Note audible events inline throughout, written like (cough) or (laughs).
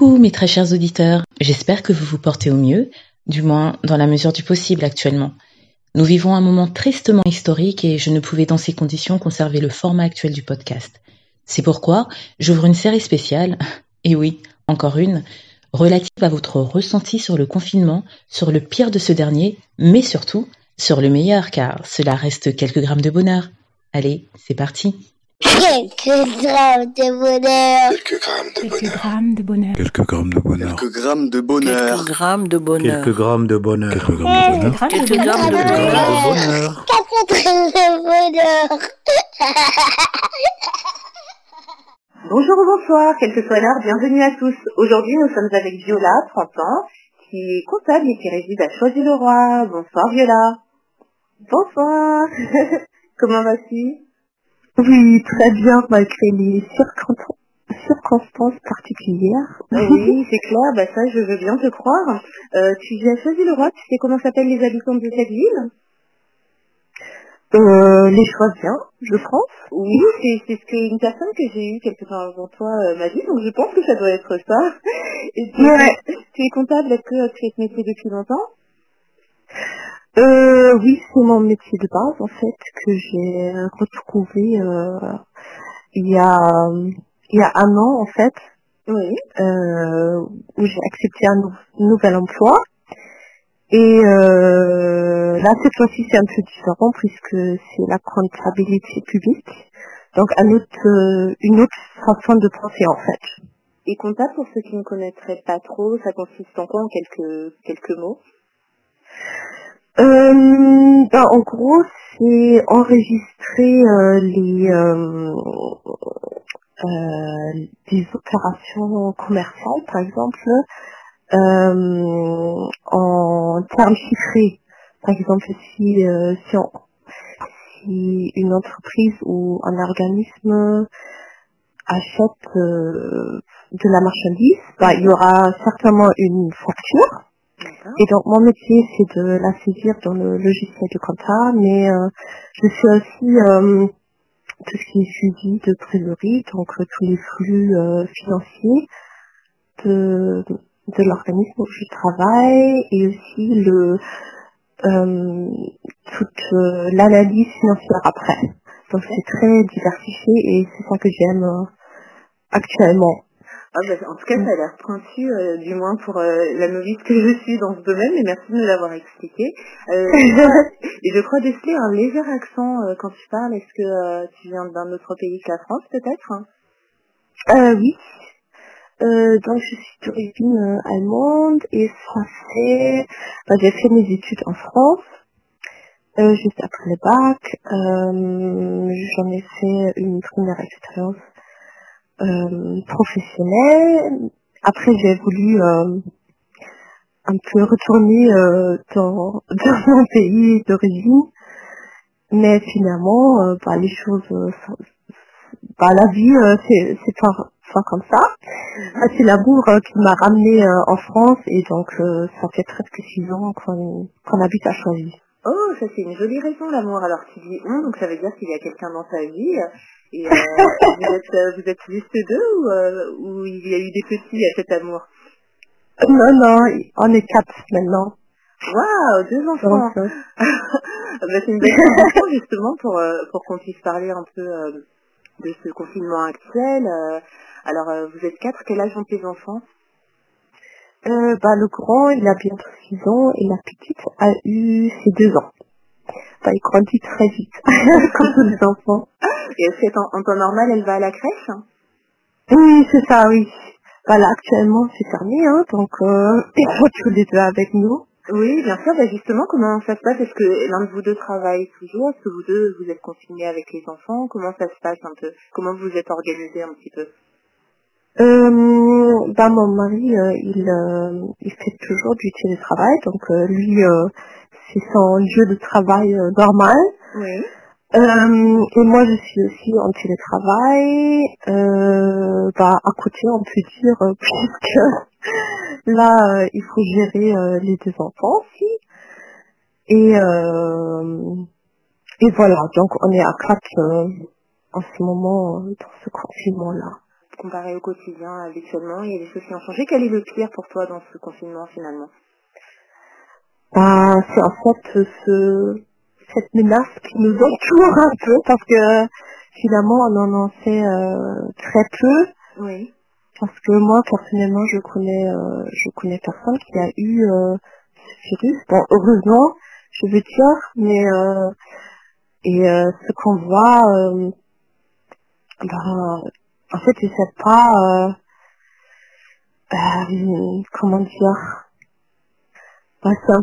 Coucou mes très chers auditeurs, j'espère que vous vous portez au mieux, du moins dans la mesure du possible actuellement. Nous vivons un moment tristement historique et je ne pouvais dans ces conditions conserver le format actuel du podcast. C'est pourquoi j'ouvre une série spéciale, (laughs) et oui, encore une, relative à votre ressenti sur le confinement, sur le pire de ce dernier, mais surtout sur le meilleur car cela reste quelques grammes de bonheur. Allez, c'est parti. Quelques grammes de bonheur. Quelques grammes de Quelques bonheur. grammes de bonheur. Quelques grammes de bonheur. Quelques grammes de bonheur. Quelques grammes de bonheur. Quelques grammes de bonheur. Quelques grammes de bonheur. Quelques grammes de Quelques bonheur. grammes de bonheur. Quatre grammes de bonheur. Bonjour ou bonsoir, quel que soit l'heure, bienvenue à tous. Aujourd'hui, nous sommes avec Viola, 30 ans, qui est comptable et qui réside à Choisy-le-Roi. Bonsoir Viola. Bonsoir. Comment vas-tu Oui, très bien, malgré les circon- circonstances particulières. Oui, (laughs) c'est clair, bah ça je veux bien te croire. Euh, tu vis à Choisy-le-Roi, tu sais comment s'appellent les habitants de cette ville? Euh, les choix bien, je pense. Oui, c'est c'est ce qu'une personne que j'ai eue quelque temps avant toi euh, m'a dit, donc je pense que ça doit être ça. Et tu, Ouais. tu es comptable, est-ce que tu fais ce métier depuis longtemps? Euh, oui, c'est mon métier de base, en fait, que j'ai retrouvé euh, il y a il y a un an, en fait, Oui. euh, où j'ai accepté un nou- nouvel emploi. Et euh, là, cette fois-ci, c'est un peu différent puisque c'est la comptabilité publique. Donc, un autre, une autre façon de penser, en fait. Et comptable, pour ceux qui ne connaîtraient pas trop, ça consiste en quoi en quelques, quelques mots? Euh, ben, en gros, c'est enregistrer euh, les euh, euh, des opérations commerciales, par exemple, euh, en termes chiffrés. Par exemple, si euh, si, une entreprise ou un organisme achète euh, de la marchandise, ben, il y aura certainement une facture. Et donc mon métier c'est de la saisir dans le logiciel de compta, mais euh, je fais aussi euh, tout ce qui est suivi de trésorerie, donc euh, tous les flux financiers de, l'organisme où je travaille et aussi toute l'analyse financière après. Donc c'est très diversifié et c'est ça que j'aime actuellement. Ah bah, en tout cas, ça a l'air pointu, euh, du moins pour euh, la novice que je suis dans ce domaine, et merci de me l'avoir expliqué. Euh, (laughs) et je crois déceler un léger accent quand tu parles. Est-ce que tu viens d'un autre pays que la France, peut-être? Euh, oui. Donc je suis d'origine allemande et ça fait... bah, j'ai fait mes études en France, juste après le bac. J'en ai fait une première expérience euh, professionnelle. Après j'ai voulu euh, un peu retourner euh, (laughs) dans, mon pays d'origine. Mais finalement, euh, bah, les choses bah, la vie, c'est pas, comme ça. Ah, c'est l'amour qui m'a ramené euh, en France et donc ça fait presque six ans qu'on qu'on habite à Choisy. Oh, ça c'est une jolie raison, l'amour. Alors tu dis on, donc ça veut dire qu'il y a quelqu'un dans ta vie. Et euh, vous, êtes, euh, vous êtes juste deux ou, euh, ou il y a eu des petits à cet amour? Non, non, on est quatre maintenant. Waouh, deux enfants euh, Ah (laughs) bah, c'est une belle conversation justement pour, pour qu'on puisse parler un peu euh, de ce confinement actuel. Alors vous êtes quatre, quel âge ont tes enfants? Euh, bah, le grand, il a bientôt six ans et la petite a eu ses deux ans. Bah, il grandit très vite, (laughs) comme tous les enfants. Et est-ce qu'en en temps normal elle va à la crèche Oui, c'est ça, oui. Bah, là, actuellement, c'est fermé, hein, donc euh, (laughs) ils tous les deux avec nous. Oui, bien sûr. Bah justement, comment ça se passe? Est-ce que l'un de vous deux travaille toujours? Est-ce que vous deux vous êtes confinés avec les enfants? Comment ça se passe un peu? Comment vous êtes organisés un petit peu? Euh, bah, mon mari, euh, il, euh, il fait toujours du télétravail, donc euh, lui, euh, c'est son lieu de travail euh, normal. Oui. Euh, et moi, je suis aussi en télétravail. Euh, bah, à côté, on peut dire, euh, (laughs) puisque là, euh, il faut gérer euh, les deux enfants aussi. Et, euh, et voilà, donc on est à quatre euh, en ce moment euh, dans ce confinement-là. Comparé au quotidien habituellement Il y a des choses qui ont changé. Quel est le pire pour toi dans ce confinement finalement? Bah, c'est en fait ce, cette menace qui nous entoure un peu parce que finalement on en en sait euh, très peu. Oui. Parce que moi personnellement je connais euh, je connais personne qui a eu euh, ce virus. Bon heureusement je veux dire, mais euh, et ce qu'on voit, bah, en fait je sais pas euh, euh, comment dire bah, c'est un,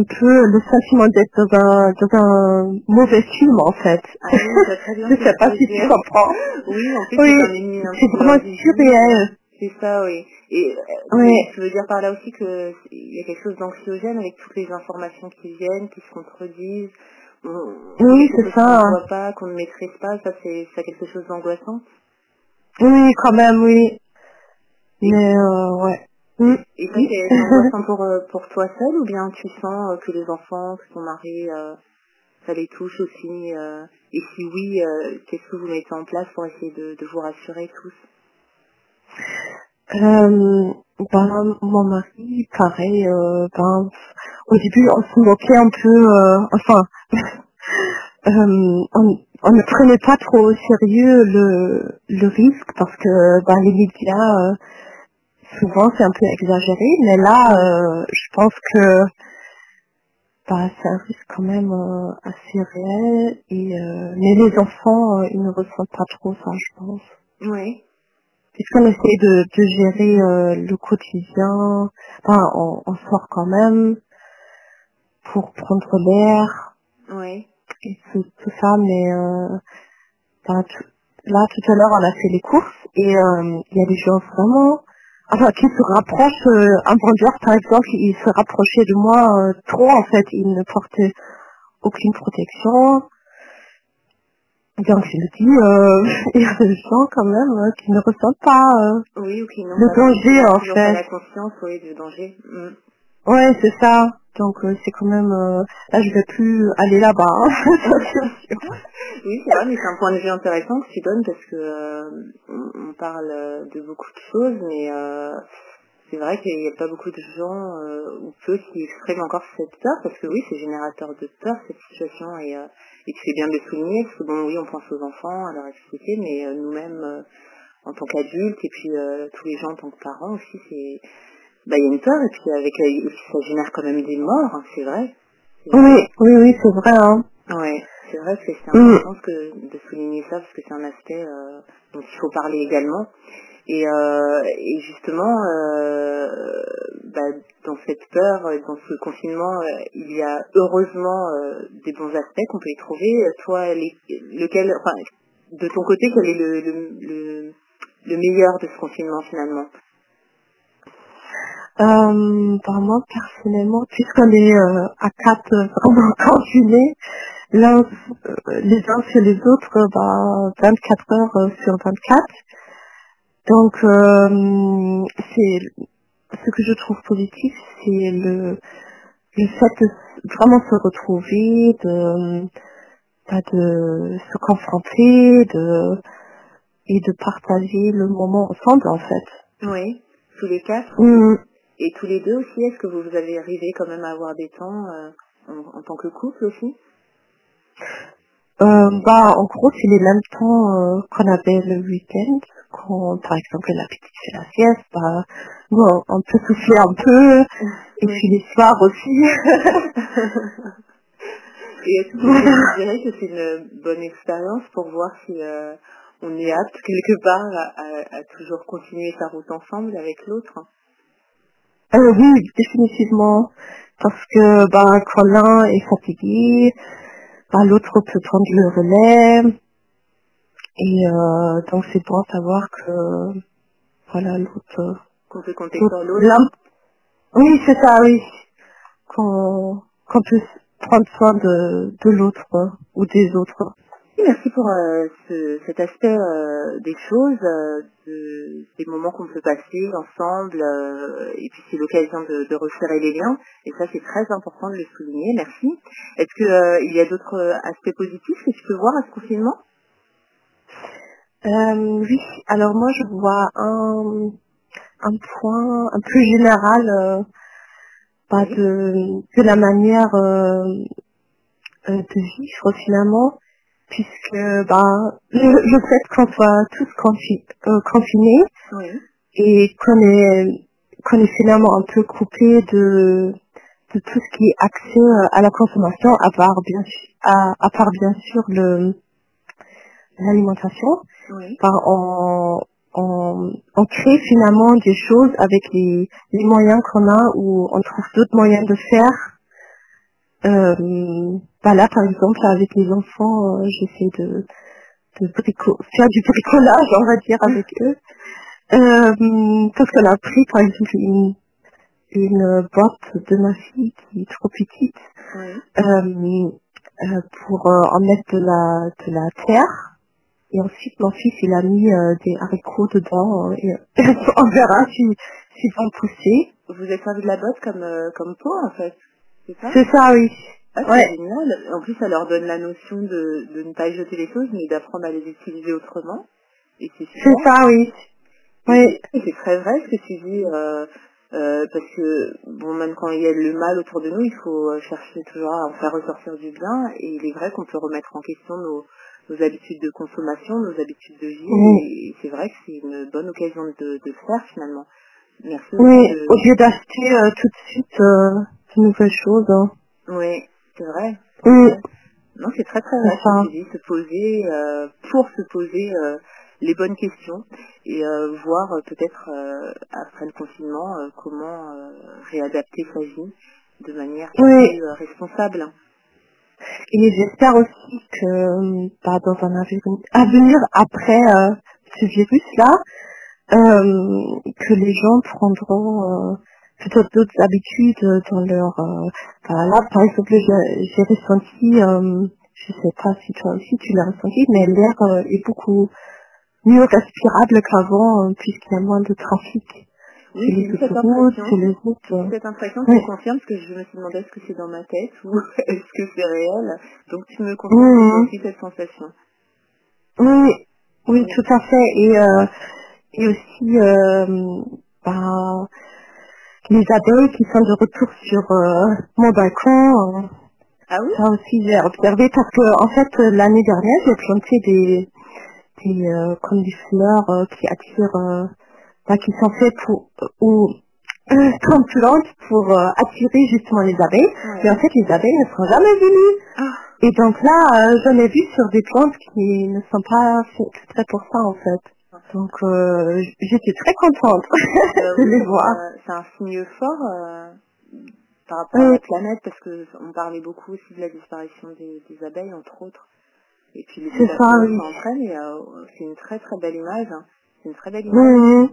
un peu le sentiment d'être dans un, dans un mauvais film en fait. Ah oui, je très (laughs) bien sais pas si tu comprends. Oui, en plus, Oui, c'est un c'est vraiment surréel. C'est ça, oui. Et euh, Oui. tu veux dire par là aussi que il y a quelque chose d'anxiogène avec toutes les informations qui viennent, qui se contredisent. On- Oui, c'est ça. Qu'on ne voit pas, qu'on ne maîtrise pas, ça c'est ça quelque chose d'angoissant. Oui, quand même, oui. Mais euh, ouais. Mm. Et ça c'est c'est angoissant (laughs) pour, euh, pour toi seul ou bien tu sens euh, que les enfants, que ton mari, euh, ça les touche aussi Et si oui, euh, qu'est-ce que vous mettez en place pour essayer de, de vous rassurer tous? Euh, ben, mon mari, pareil, euh, ben, au début, on se moquait un peu, euh, enfin, (laughs) on, on ne prenait pas trop au sérieux le, le risque parce que ben, les médias, euh, souvent, c'est un peu exagéré, mais là, euh, je pense que ben, c'est un risque quand même euh, assez réel, et euh, mais les enfants, euh, ils ne ressentent pas trop ça, je pense Oui. puisqu'on essaie de, de gérer euh, le quotidien, enfin, on, on sort quand même pour prendre l'air Oui. Et tout, tout ça, mais euh, tout- là tout à l'heure on a fait les courses et euh, il y a des gens vraiment, enfin qui se rapprochent, euh, un vendeur par exemple, il se rapprochait de moi trop en fait, il ne portait aucune protection. Donc je me dis, (laughs) il y a des gens quand même euh, qui ne ressentent pas Oui, ok, non. Le danger, en fait. la conscience, oui, du danger. Mm. Ouais, c'est ça. Donc euh, c'est quand même euh, là je vais plus aller là-bas. hein. (laughs) Oui, c'est vrai, mais c'est un point de vue intéressant que tu donnes parce que euh, on, parle de beaucoup de choses, mais c'est vrai qu'il n'y a pas beaucoup de gens ou peu qui expriment encore cette peur parce que oui, c'est générateur de peur cette situation et, euh, et tu fais bien de souligner parce que bon, oui, on pense aux enfants, à leur expliquer, mais nous-mêmes en tant qu'adultes et puis tous les gens en tant que parents aussi, c'est bah il y a une peur et puis avec ça génère quand même des morts, hein, c'est vrai. Oui, oui, oui, c'est vrai. Hein. Ouais, c'est vrai que c'est Mm. important que de souligner ça parce que c'est un aspect euh, dont il faut parler également. Et, euh, et justement, euh, bah, dans cette peur, dans ce confinement, il y a heureusement des bons aspects qu'on peut y trouver. Toi, les, lequel, enfin, de ton côté, quel est le, le, le, le meilleur de ce confinement finalement? Euh, par moi personnellement, puisqu'on est euh, à quatre euh, vraiment (laughs) confinés, l'un euh, les uns sur les autres, euh, bah, 24 heures sur 24. Donc euh, c'est ce que je trouve positif, c'est le le fait de vraiment se retrouver, de bah, de se confronter, de et de partager le moment ensemble en fait. Oui, tous les quatre. Mm. Et tous les deux aussi, est-ce que vous, vous avez arrivé quand même à avoir des temps euh, en, en tant que couple aussi? Euh, bah, en gros, c'est les mêmes temps euh, qu'on avait le week-end. Quand, par exemple, la petite fait la sieste, bah, on, peut souffler un peu. Et puis les soirs aussi. (laughs) Et est-ce que vous dirais que c'est une bonne expérience pour voir si euh, on est apte quelque part à, à- à toujours continuer sa route ensemble avec l'autre? Euh, oui, définitivement. Parce que, bah, quand l'un est fatigué, bah, l'autre peut prendre le relais. Et euh, donc, c'est bon à savoir que, voilà, l'autre... Qu'on peut compter sur l'autre Oui, c'est ça, oui. Qu'on qu'on peut prendre soin de, de l'autre euh, ou des autres. Merci pour euh, ce- cet aspect euh, des choses, euh, de- des moments qu'on peut passer ensemble, et puis c'est l'occasion de, de resserrer les liens, et ça c'est très important de le souligner, merci. Est-ce qu'il y a d'autres aspects positifs que tu peux voir à ce confinement? Oui, alors moi je vois un, un point un peu général Oui. de, de la manière de vivre finalement, puisque bah, le, le fait qu'on soit tous confi- euh, confinés Oui. et qu'on est, qu'on est finalement un peu coupé de, de tout ce qui est accès euh, à la consommation, à part bien, à, à part bien sûr le l'alimentation Oui. par on, on, on crée finalement des choses avec les, les moyens qu'on a ou on trouve d'autres moyens de faire. Euh, bah là par exemple avec les enfants euh, j'essaie de, de brico- faire du bricolage on va dire avec (laughs) eux. Euh, parce qu'on a pris par exemple une, une boîte de ma fille qui est trop petite euh, euh, pour euh, en mettre de la, de la terre. Et ensuite, mon fils, il a mis des haricots dedans. et, (laughs) on verra si, s'ils vont pousser. Vous êtes servi de la botte comme, comme pot, en fait. C'est ça? C'est ça, oui. Ah, c'est Ouais. génial. En plus, ça leur donne la notion de, de ne pas jeter les choses, mais d'apprendre à les utiliser autrement. Et c'est ça, oui. Oui, C'est très vrai ce que tu dis, euh, euh, parce que bon, même quand il y a le mal autour de nous, il faut euh, chercher toujours à en faire ressortir du bien. Et il est vrai qu'on peut remettre en question nos, nos habitudes de consommation, nos habitudes de vie. Et c'est vrai que c'est une bonne occasion de, de le faire finalement. Merci. oui. de- Au lieu d'acheter euh, tout de suite euh, de nouvelles choses. hein. Oui, c'est vrai. Oui, Non, c'est très très vrai ça. se poser euh, pour se poser euh, les bonnes questions et euh, voir peut-être après le confinement comment réadapter sa vie de manière Oui. plus responsable. Et j'espère aussi que bah, dans un avenir, après ce virus-là, que les gens prendront peut-être d'autres habitudes dans leur... Euh, bah, là, par exemple, j'ai ressenti, euh, je sais pas si toi aussi tu l'as ressenti, mais l'air euh, est beaucoup mieux respirable qu'avant, puisqu'il y a moins de trafic Oui, j'ai cette impression. les routes. Cette impression, tu confirmes parce que je me suis demandé est-ce que c'est dans ma tête ou (laughs) est-ce que c'est réel. Donc tu me confirmes aussi cette sensation. Oui, oui, tout à fait. Et, euh, et aussi, euh, ben, les abeilles qui sont de retour sur euh, mon balcon. euh, Ah oui ça aussi, j'ai observé parce que, en fait, euh, l'année dernière, j'ai planté des, des euh, comme des fleurs euh, qui attirent, ben, qui sont faites pour, ou (clears throat) euh, qu'on plante pour attirer justement les abeilles. Ouais. Mais en fait, les abeilles ne sont jamais venues. Ah. Et donc là, j'en ai vu sur des plantes qui ne sont pas faites exprès pour ça, en fait. Donc, euh, j'étais très contente (laughs) Euh, de oui, les voir. euh, C'est un signe fort euh, par rapport à Oui. la planète parce que on parlait beaucoup aussi de la disparition des, des abeilles entre autres. Et puis les C'est ça, populations oui. s'entraînent et euh, c'est une très très belle image. hein. C'est une très belle image.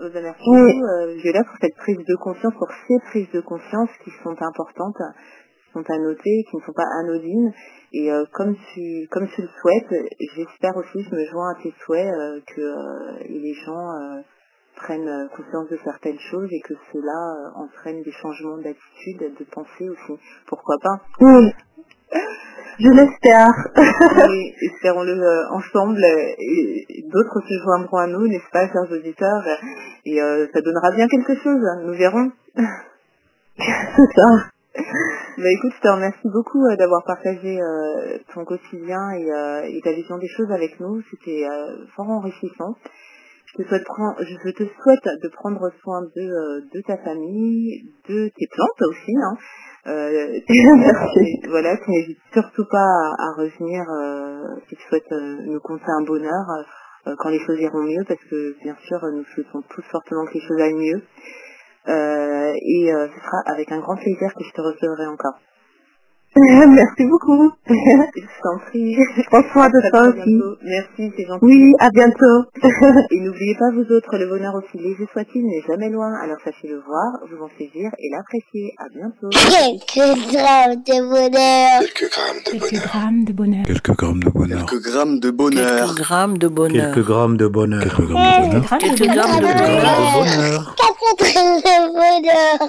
Euh, ben, merci Oui. beaucoup, euh, Viola, pour cette prise de conscience, pour ces prises de conscience qui sont importantes, sont à noter, qui ne sont pas anodines. Et euh, comme tu comme tu le souhaites, j'espère aussi, je me joins à tes souhaits, euh, que euh, les gens prennent conscience de certaines choses et que cela entraîne des changements d'attitude, de pensée aussi. Pourquoi pas? Oui. (laughs) Je l'espère. (laughs) Espérons-le ensemble et, d'autres se joindront à nous, n'est-ce pas, chers auditeurs? Et ça donnera bien quelque chose, nous verrons. C'est ça. (laughs) Bah écoute, je te remercie beaucoup euh, d'avoir partagé euh, ton quotidien et, euh, et ta vision des choses avec nous. C'était fort enrichissant. Je te, souhaite prendre, je te souhaite de prendre soin de, de ta famille, de tes plantes aussi. Hein. (laughs) Merci. voilà, tu n'hésites surtout pas à, à revenir si tu souhaites nous conter un bonheur quand les choses iront mieux, parce que bien sûr, nous souhaitons tous fortement que les choses aillent mieux. Euh, et euh, ce sera avec un grand plaisir que je te recevrai encore. Merci beaucoup. Je t'en prie. Prends soin de toi aussi. Merci, c'est gentil. Oui, à bientôt. Et n'oubliez pas vous autres, le bonheur aussi léger soit-il n'est jamais loin, alors sachez le voir, vous en saisir et l'apprécier. À bientôt. Quelques grammes de bonheur. Quelques grammes de Quelques bonheur. grammes de bonheur. Quelques grammes de bonheur. Quelques grammes de bonheur. Quelques grammes de bonheur. Quelques grammes de bonheur. Quelques grammes de bonheur. Grammes de Quelques bonheur. grammes de Quelques grammes bonheur. de bonheur. Quatre grammes de bonheur.